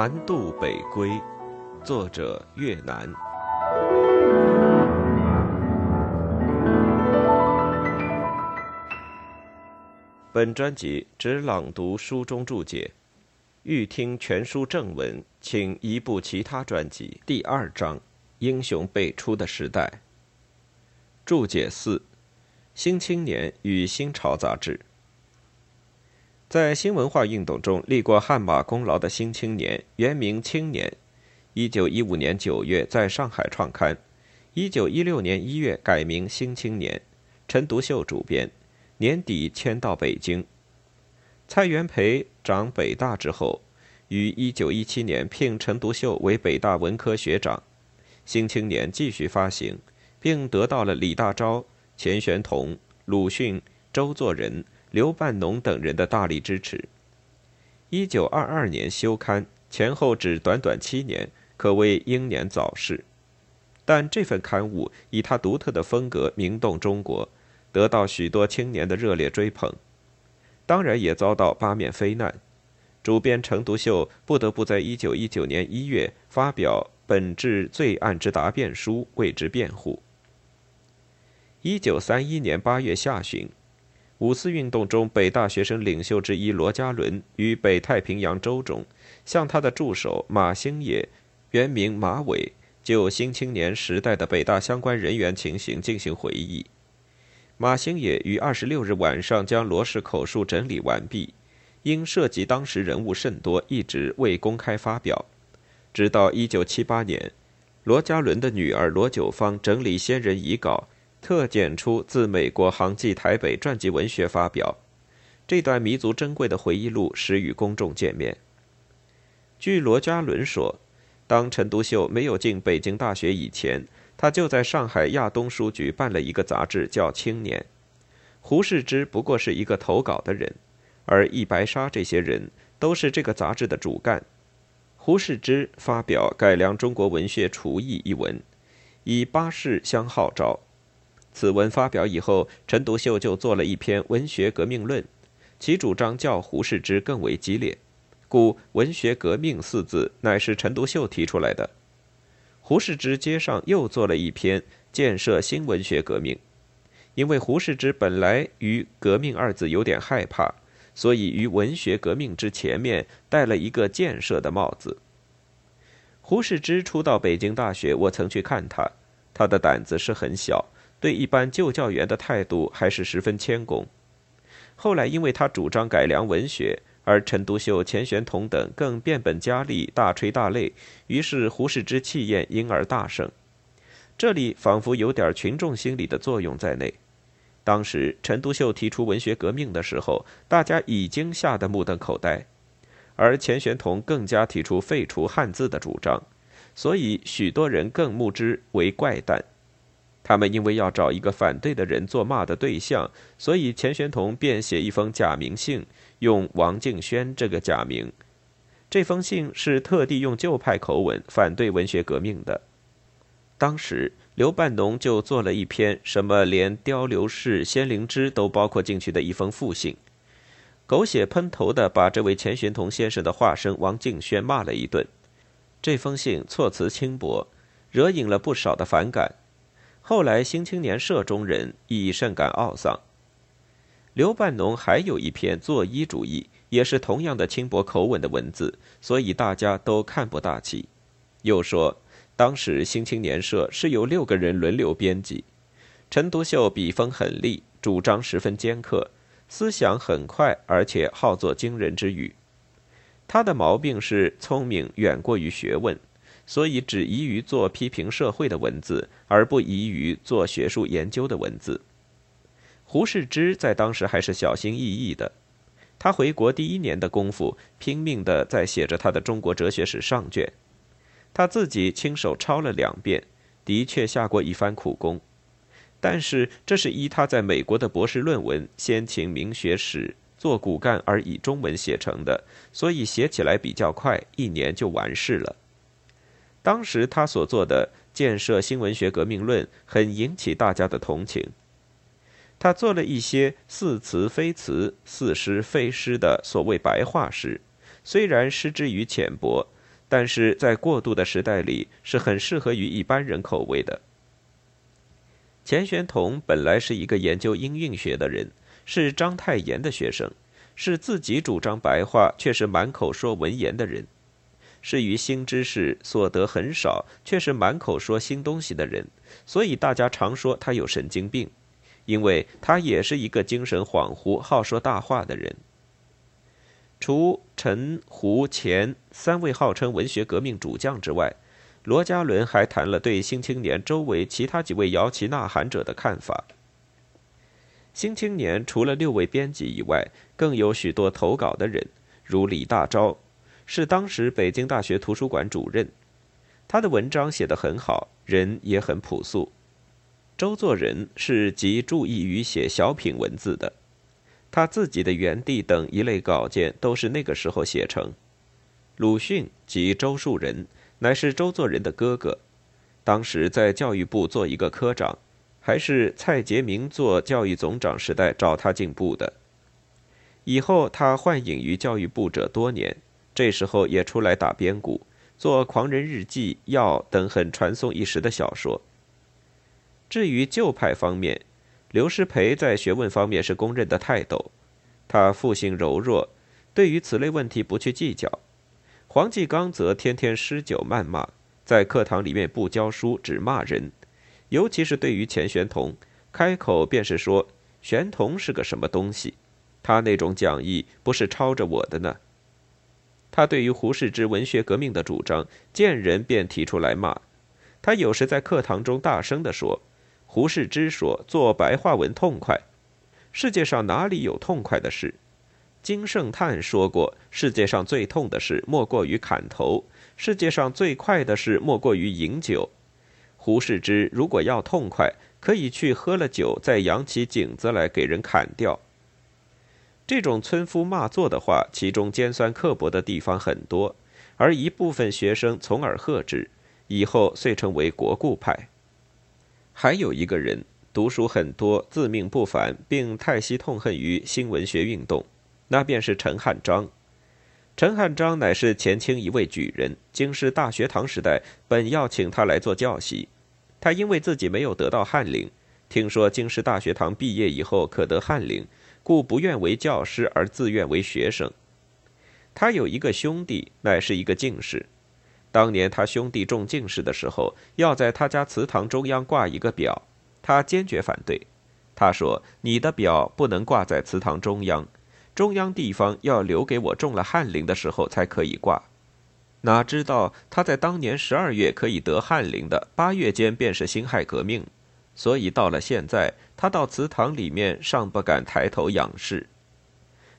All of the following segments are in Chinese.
南渡北归，作者越南。本专辑只朗读书中注解，欲听全书正文，请移步其他专辑。第二章：英雄辈出的时代。注解四：《新青年》与《新潮》杂志。在新文化运动中立过汗马功劳的《新青年》原名《青年》，一九一五年九月在上海创刊，一九一六年一月改名《新青年》，陈独秀主编。年底迁到北京。蔡元培长北大之后，于一九一七年聘陈独秀为北大文科学长。新青年继续发行，并得到了李大钊、钱玄同、鲁迅、周作人、刘半农等人的大力支持。一九二二年休刊，前后只短短七年，可谓英年早逝。但这份刊物以他独特的风格名动中国。得到许多青年的热烈追捧，当然也遭到八面非难。主编程独秀不得不在一九一九年一月发表《本治罪案之答辩书》为之辩护。一九三一年八月下旬，五四运动中北大学生领袖之一罗家伦于北太平洋州中，向他的助手马兴野（原名马伟）就新青年时代的北大相关人员情形进行回忆。马兴野于二十六日晚上将罗氏口述整理完毕，因涉及当时人物甚多，一直未公开发表。直到一九七八年，罗家伦的女儿罗九芳整理先人遗稿，特剪出自美国航迹台北传记文学发表。这段弥足珍贵的回忆录始与公众见面。据罗家伦说，当陈独秀没有进北京大学以前。他就在上海亚东书局办了一个杂志，叫《青年》。胡适之不过是一个投稿的人，而易白沙这些人都是这个杂志的主干。胡适之发表《改良中国文学厨艺》一文，以八事相号召。此文发表以后，陈独秀就做了一篇《文学革命论》，其主张较胡适之更为激烈，故“文学革命”四字乃是陈独秀提出来的。胡适之接上又做了一篇建设新文学革命，因为胡适之本来于“革命”二字有点害怕，所以于文学革命之前面戴了一个建设的帽子。胡适之初到北京大学，我曾去看他，他的胆子是很小，对一般旧教员的态度还是十分谦恭。后来因为他主张改良文学。而陈独秀、钱玄同等更变本加厉，大吹大擂，于是胡适之气焰因而大盛。这里仿佛有点群众心理的作用在内。当时陈独秀提出文学革命的时候，大家已经吓得目瞪口呆，而钱玄同更加提出废除汉字的主张，所以许多人更目之为怪诞。他们因为要找一个反对的人做骂的对象，所以钱玄同便写一封假名信。用王敬轩这个假名，这封信是特地用旧派口吻反对文学革命的。当时刘半农就做了一篇什么连雕刘氏、仙灵芝都包括进去的一封复信，狗血喷头的把这位钱玄同先生的化身王敬轩骂了一顿。这封信措辞轻薄，惹引了不少的反感。后来新青年社中人亦甚感懊丧。刘半农还有一篇作揖主义，也是同样的轻薄口吻的文字，所以大家都看不大起。又说，当时《新青年社》是由六个人轮流编辑，陈独秀笔锋狠厉，主张十分尖刻，思想很快，而且好作惊人之语。他的毛病是聪明远过于学问，所以只宜于做批评社会的文字，而不宜于做学术研究的文字。胡适之在当时还是小心翼翼的，他回国第一年的功夫，拼命的在写着他的中国哲学史上卷，他自己亲手抄了两遍，的确下过一番苦功。但是这是依他在美国的博士论文《先秦明学史》做骨干而以中文写成的，所以写起来比较快，一年就完事了。当时他所做的建设新文学革命论，很引起大家的同情。他做了一些似词非词、似诗非诗的所谓白话诗，虽然诗之于浅薄，但是在过渡的时代里是很适合于一般人口味的。钱玄同本来是一个研究音韵学的人，是章太炎的学生，是自己主张白话却是满口说文言的人，是于新知识所得很少却是满口说新东西的人，所以大家常说他有神经病，因为他也是一个精神恍惚、好说大话的人。除陈、胡、钱三位号称文学革命主将之外，罗家伦还谈了对《新青年》周围其他几位摇旗呐喊者的看法。《新青年》除了六位编辑以外，更有许多投稿的人，如李大钊，是当时北京大学图书馆主任，他的文章写得很好，人也很朴素。周作人是极注意于写小品文字的。他自己的园地等一类稿件都是那个时候写成。鲁迅及周树人，乃是周作人的哥哥，当时在教育部做一个科长，还是蔡杰明做教育总长时代找他进部的。以后他幻影于教育部者多年，这时候也出来打边鼓，做《狂人日记》《药》等很传颂一时的小说。至于旧派方面，刘师培在学问方面是公认的泰斗，他父性柔弱，对于此类问题不去计较。黄继刚则天天诗酒谩骂，在课堂里面不教书，只骂人，尤其是对于钱玄同，开口便是说玄同是个什么东西，他那种讲义不是抄着我的呢。他对于胡适之文学革命的主张，见人便提出来骂，他有时在课堂中大声地说。胡适之说：“做白话文痛快，世界上哪里有痛快的事？”金圣叹说过：“世界上最痛的事，莫过于砍头；世界上最快的事，莫过于饮酒。”胡适之如果要痛快，可以去喝了酒，再扬起颈子来给人砍掉。这种村夫骂作的话，其中尖酸刻薄的地方很多，而一部分学生从而喝之，以后遂成为国故派。还有一个人读书很多，自命不凡，并太息痛恨于新文学运动，那便是陈汉章。陈汉章乃是前清一位举人，京师大学堂时代本要请他来做教习，他因为自己没有得到翰林，听说京师大学堂毕业以后可得翰林，故不愿为教师，而自愿为学生。他有一个兄弟，乃是一个进士。当年他兄弟中进士的时候，要在他家祠堂中央挂一个表，他坚决反对。他说：“你的表不能挂在祠堂中央，中央地方要留给我中了翰林的时候才可以挂。”哪知道他在当年十二月可以得翰林的，八月间便是辛亥革命，所以到了现在，他到祠堂里面尚不敢抬头仰视。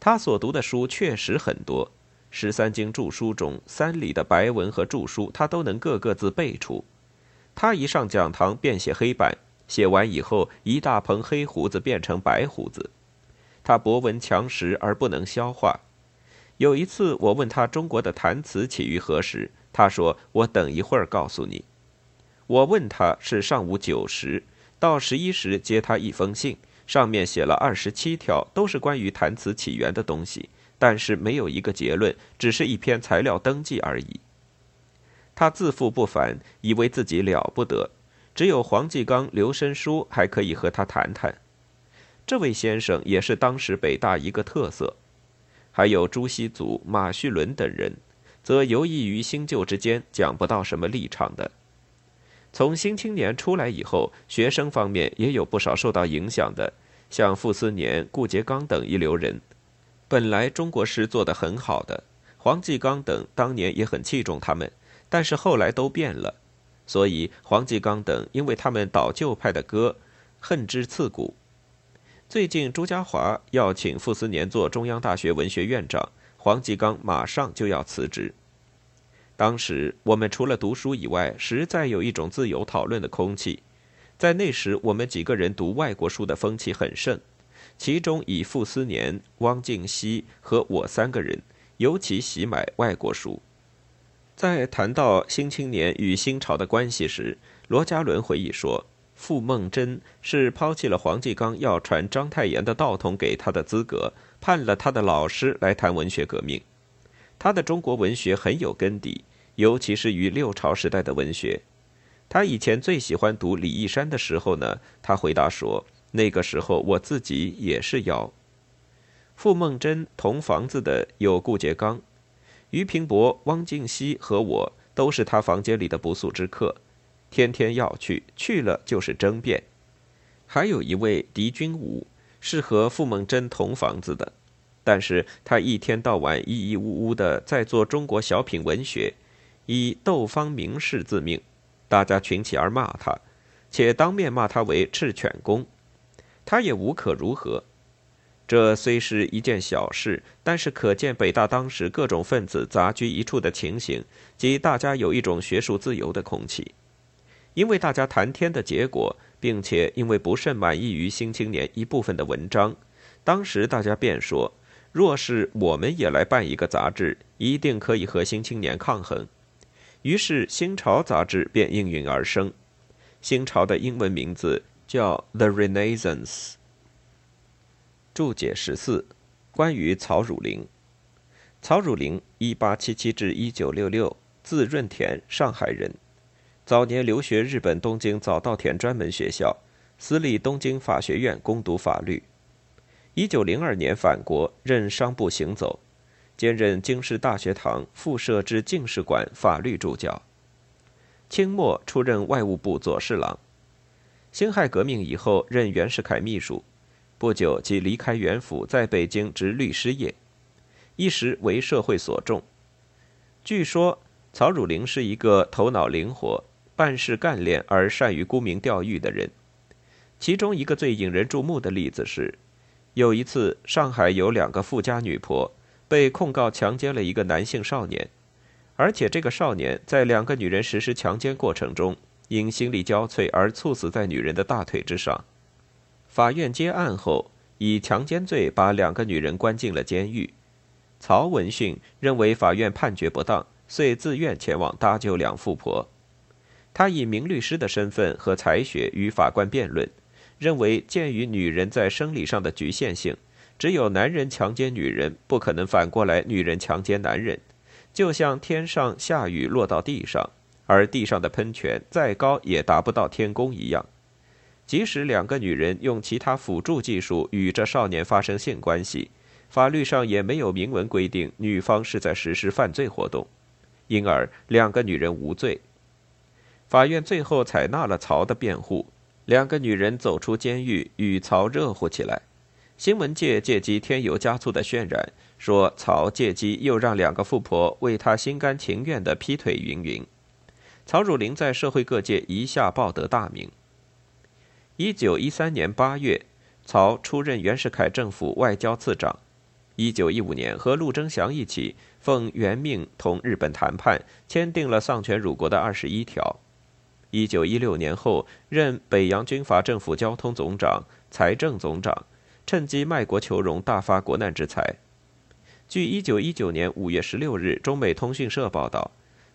他所读的书确实很多。十三经注书中，三里的白文和注书，他都能个个字背出。他一上讲堂便写黑板，写完以后，一大蓬黑胡子变成白胡子。他博闻强识而不能消化。有一次，我问他中国的弹词起于何时，他说：“我等一会儿告诉你。”我问他是上午九时到十一时接他一封信，上面写了二十七条，都是关于弹词起源的东西。但是没有一个结论，只是一篇材料登记而已。他自负不凡，以为自己了不得，只有黄继刚、刘申书还可以和他谈谈。这位先生也是当时北大一个特色。还有朱熹祖、马叙伦等人，则游弋于新旧之间，讲不到什么立场的。从《新青年》出来以后，学生方面也有不少受到影响的，像傅斯年、顾颉刚等一流人。本来中国诗做得很好的，黄继刚等当年也很器重他们，但是后来都变了，所以黄继刚等因为他们倒旧派的歌，恨之刺骨。最近朱家骅要请傅斯年做中央大学文学院长，黄继刚马上就要辞职。当时我们除了读书以外，实在有一种自由讨论的空气，在那时我们几个人读外国书的风气很盛。其中以傅斯年、汪敬希和我三个人尤其喜买外国书。在谈到《新青年》与新潮的关系时，罗家伦回忆说：“傅梦真是抛弃了黄继刚要传章太炎的道统给他的资格，判了他的老师来谈文学革命。他的中国文学很有根底，尤其是与六朝时代的文学。他以前最喜欢读李义山的时候呢，他回答说：“那个时候我自己也是妖。”傅梦真同房子的有顾颉刚、俞平伯、汪静熙和我，都是他房间里的不速之客，天天要去，去了就是争辩。还有一位狄君武，是和傅梦真同房子的，但是他一天到晚咿咿呜呜的在做中国小品文学，以窦方名士自命，大家群起而骂他，且当面骂他为赤犬公，他也无可如何。这虽是一件小事，但是可见北大当时各种分子杂居一处的情形，即大家有一种学术自由的空气。因为大家谈天的结果，并且因为不甚满意于《新青年》一部分的文章，当时大家便说：若是我们也来办一个杂志，一定可以和《新青年》抗衡。于是《新潮》杂志便应运而生。《新潮》的英文名字叫《The Renaissance》。注解十四，关于曹汝霖。曹汝霖，一八七七至一九六六，字润田，上海人。早年留学日本东京早稻田专门学校，私立东京法学院攻读法律。一九零二年返国，任商部行走，兼任京师大学堂附设之进士馆法律助教。清末出任外务部左侍郎。辛亥革命以后，任袁世凯秘书。不久即离开袁府，在北京执律师业，一时为社会所重。据说曹汝霖是一个头脑灵活、办事干练而善于沽名钓誉的人。其中一个最引人注目的例子是，有一次上海有两个富家女婆被控告强奸了一个男性少年，而且这个少年在两个女人实施强奸过程中，因心力交瘁而猝死在女人的大腿之上。法院接案后，以强奸罪把两个女人关进了监狱。曹文训认为法院判决不当，遂自愿前往搭救两富婆。他以名律师的身份和才学与法官辩论，认为鉴于女人在生理上的局限性，只有男人强奸女人，不可能反过来女人强奸男人，就像天上下雨落到地上，而地上的喷泉再高也达不到天宫一样。即使两个女人用其他辅助技术与这少年发生性关系，法律上也没有明文规定女方是在实施犯罪活动，因而两个女人无罪。法院最后采纳了曹的辩护，两个女人走出监狱与曹热乎起来。新闻界借机添油加醋的渲染，说曹借机又让两个富婆为他心甘情愿的劈腿云云。曹汝霖在社会各界一下报得大名。一九一三年八月，曹出任袁世凯政府外交次长。一九一五年，和陆征祥一起奉元命同日本谈判，签订了丧权辱国的二十一条。一九一六年后，任北洋军阀政府交通总长、财政总长，趁机卖国求荣，大发国难之财。据一九一九年五月十六日中美通讯社报道，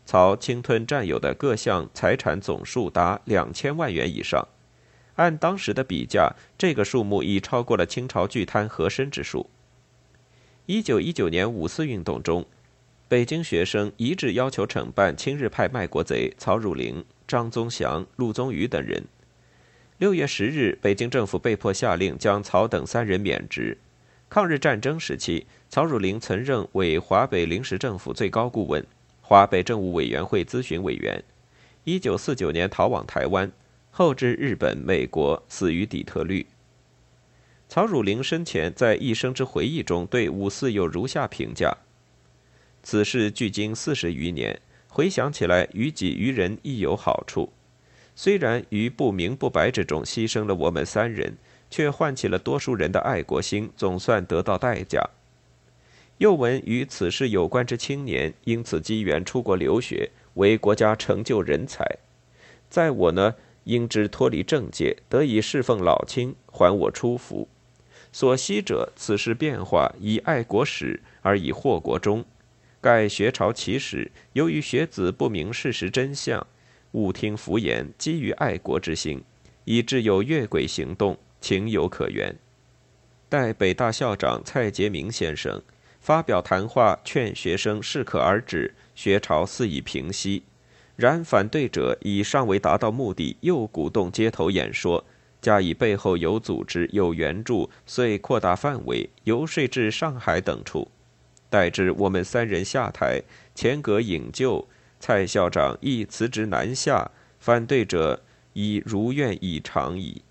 曹侵吞占有的各项财产总数达两千万元以上。按当时的比价，这个数目已超过了清朝巨贪和珅之数。一九一九年五四运动中，北京学生一致要求惩办亲日派卖国贼曹汝霖、张宗祥、陆宗舆等人。六月十日，北京政府被迫下令将曹等三人免职。抗日战争时期，曹汝霖曾任为华北临时政府最高顾问、华北政务委员会咨询委员。一九四九年逃往台湾。后至日本、美国，死于底特律。曹汝霖生前在一生之回忆中对五四有如下评价：此事距今四十余年，回想起来，于己于人亦有好处。虽然于不明不白之中牺牲了我们三人，却唤起了多数人的爱国心，总算得到代价。又闻与此事有关之青年，因此机缘出国留学，为国家成就人才。在我呢？因之脱离政界，得以侍奉老亲，还我初福。所惜者，此事变化以爱国始，而以祸国终。盖学潮起始，由于学子不明事实真相，误听浮言，基于爱国之心，以致有越轨行动，情有可原。待北大校长蔡杰明先生发表谈话，劝学生适可而止，学潮肆意平息。然反对者以尚未达到目的，又鼓动街头演说，加以背后有组织、有援助，遂扩大范围，游说至上海等处。待至我们三人下台，钱阁引咎，蔡校长亦辞职南下，反对者已如愿以偿矣。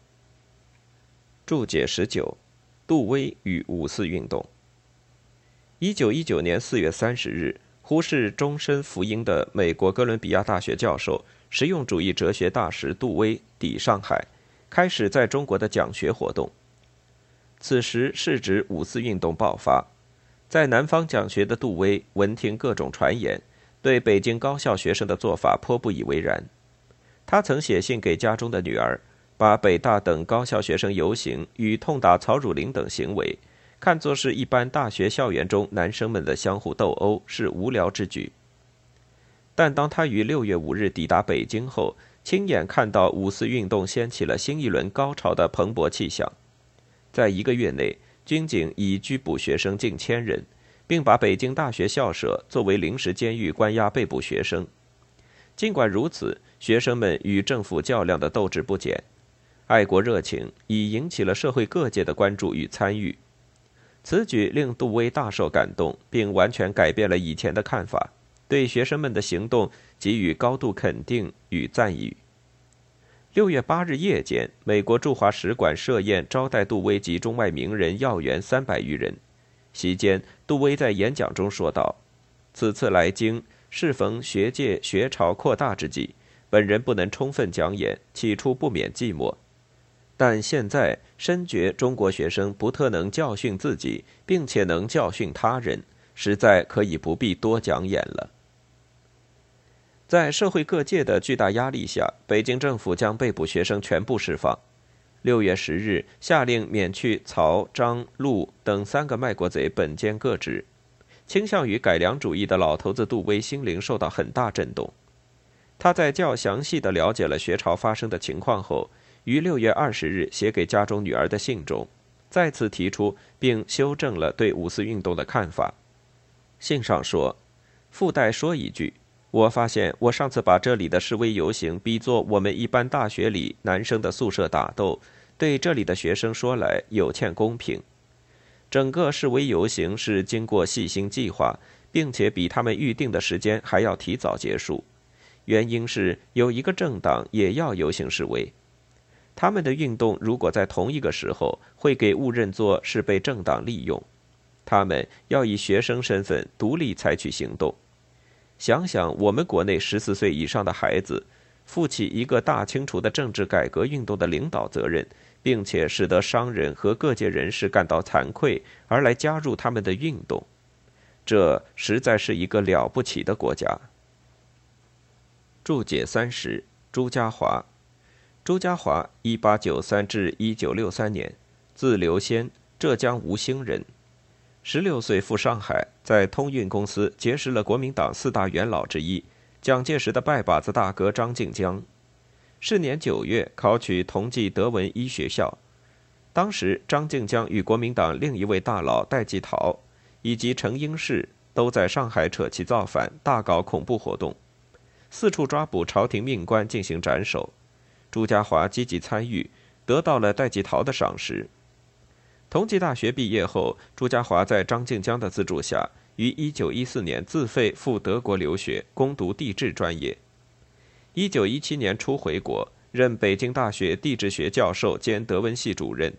注解十九：杜威与五四运动。一九一九年四月三十日。胡适终身福音的美国哥伦比亚大学教授、实用主义哲学大师杜威抵上海，开始在中国的讲学活动。此时是指五四运动爆发，在南方讲学的杜威闻听各种传言，对北京高校学生的做法颇不以为然。他曾写信给家中的女儿，把北大等高校学生游行与痛打曹汝霖等行为。看作是一般大学校园中男生们的相互斗殴，是无聊之举。但当他于六月五日抵达北京后，亲眼看到五四运动掀起了新一轮高潮的蓬勃气象。在一个月内，军警已拘捕学生近千人，并把北京大学校舍作为临时监狱关押被捕学生。尽管如此，学生们与政府较量的斗志不减，爱国热情已引起了社会各界的关注与参与。此举令杜威大受感动，并完全改变了以前的看法，对学生们的行动给予高度肯定与赞誉。六月八日夜间，美国驻华使馆设宴招待杜威及中外名人要员三百余人。席间，杜威在演讲中说道：“此次来京，适逢学界学潮扩大之际，本人不能充分讲演，起初不免寂寞。”但现在深觉中国学生不特能教训自己，并且能教训他人，实在可以不必多讲演了。在社会各界的巨大压力下，北京政府将被捕学生全部释放。六月十日，下令免去曹、张、陆等三个卖国贼本兼各职。倾向于改良主义的老头子杜威心灵受到很大震动。他在较详细的了解了学潮发生的情况后。于六月二十日写给家中女儿的信中，再次提出并修正了对五四运动的看法。信上说：“附带说一句，我发现我上次把这里的示威游行比作我们一般大学里男生的宿舍打斗，对这里的学生说来有欠公平。整个示威游行是经过细心计划，并且比他们预定的时间还要提早结束，原因是有一个政党也要游行示威。”他们的运动如果在同一个时候，会给误认作是被政党利用。他们要以学生身份独立采取行动。想想我们国内十四岁以上的孩子，负起一个大清除的政治改革运动的领导责任，并且使得商人和各界人士感到惭愧，而来加入他们的运动，这实在是一个了不起的国家。注解三十，朱家骅。朱家骅（一八九三至一九六三年），字留仙，浙江吴兴人。十六岁赴上海，在通运公司结识了国民党四大元老之一蒋介石的拜把子大哥张静江。是年九月，考取同济德文医学校。当时，张静江与国民党另一位大佬戴季陶以及陈英士都在上海扯旗造反，大搞恐怖活动，四处抓捕朝廷命官进行斩首。朱家骅积极参与，得到了戴季陶的赏识。同济大学毕业后，朱家骅在张静江的资助下，于1914年自费赴德国留学，攻读地质专业。1917年初回国，任北京大学地质学教授兼德文系主任。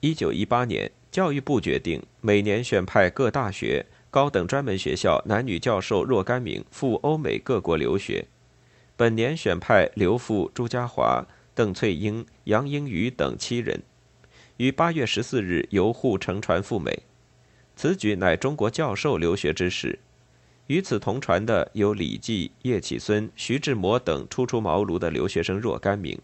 1918年，教育部决定每年选派各大学、高等专门学校男女教授若干名赴欧美各国留学。本年选派刘复、朱家骅、邓翠英、杨英瑜等七人，于八月十四日由沪乘船赴美。此举乃中国教授留学之始。与此同船的有李济、叶启孙、徐志摩等初出茅庐的留学生若干名。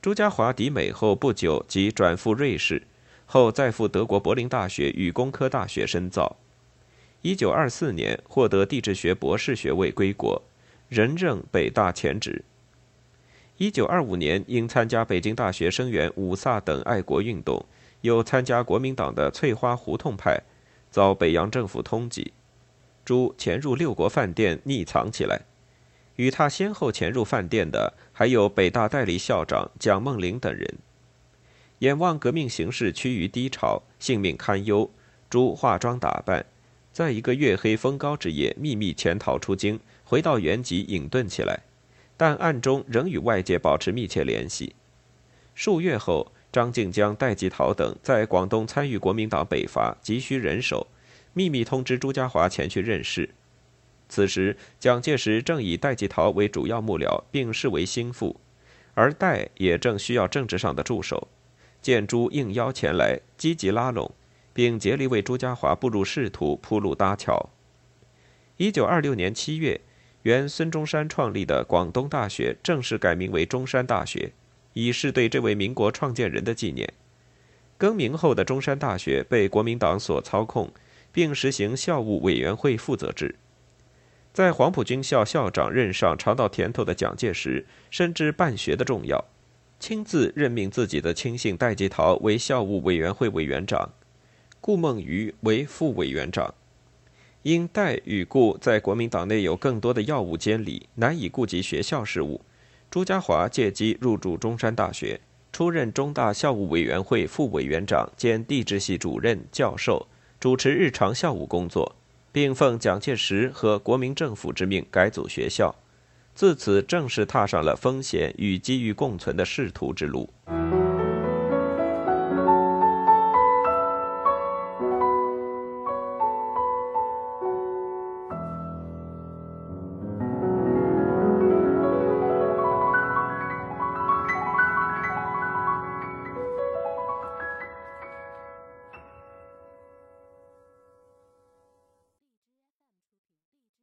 朱家骅抵美后不久即转赴瑞士，后再赴德国柏林大学与工科大学深造。一九二四年获得地质学博士学位归国。仍任北大前职。一九二五年，因参加北京大学生援五卅等爱国运动，又参加国民党的翠花胡同派，遭北洋政府通缉。朱潜入六国饭店匿藏起来。与他先后潜入饭店的还有北大代理校长蒋梦麟等人。眼望革命形势趋于低潮，性命堪忧，朱化妆打扮，在一个月黑风高之夜秘密潜逃出京，回到原籍隐遁起来，但暗中仍与外界保持密切联系。数月后，张静江、戴季陶等在广东参与国民党北伐，急需人手，秘密通知朱家骅前去任事。此时，蒋介石正以戴季陶为主要幕僚，并视为心腹，而戴也正需要政治上的助手。见朱应邀前来，积极拉拢，并竭力为朱家骅步入仕途铺路搭桥。一九二六年七月，原孙中山创立的广东大学正式改名为中山大学，以示对这位民国创建人的纪念。更名后的中山大学被国民党所操控，并实行校务委员会负责制。在黄埔军校校长任上尝到甜头的蒋介石，深知办学的重要。亲自任命自己的亲信戴季陶为校务委员会委员长，顾孟余为副委员长。因戴与顾在国民党内有更多的要务监理，难以顾及学校事务，朱家骅借机入驻中山大学，出任中大校务委员会副委员长兼地质系主任教授，主持日常校务工作，并奉蒋介石和国民政府之命改组学校。自此，正式踏上了风险与机遇共存的仕途之路。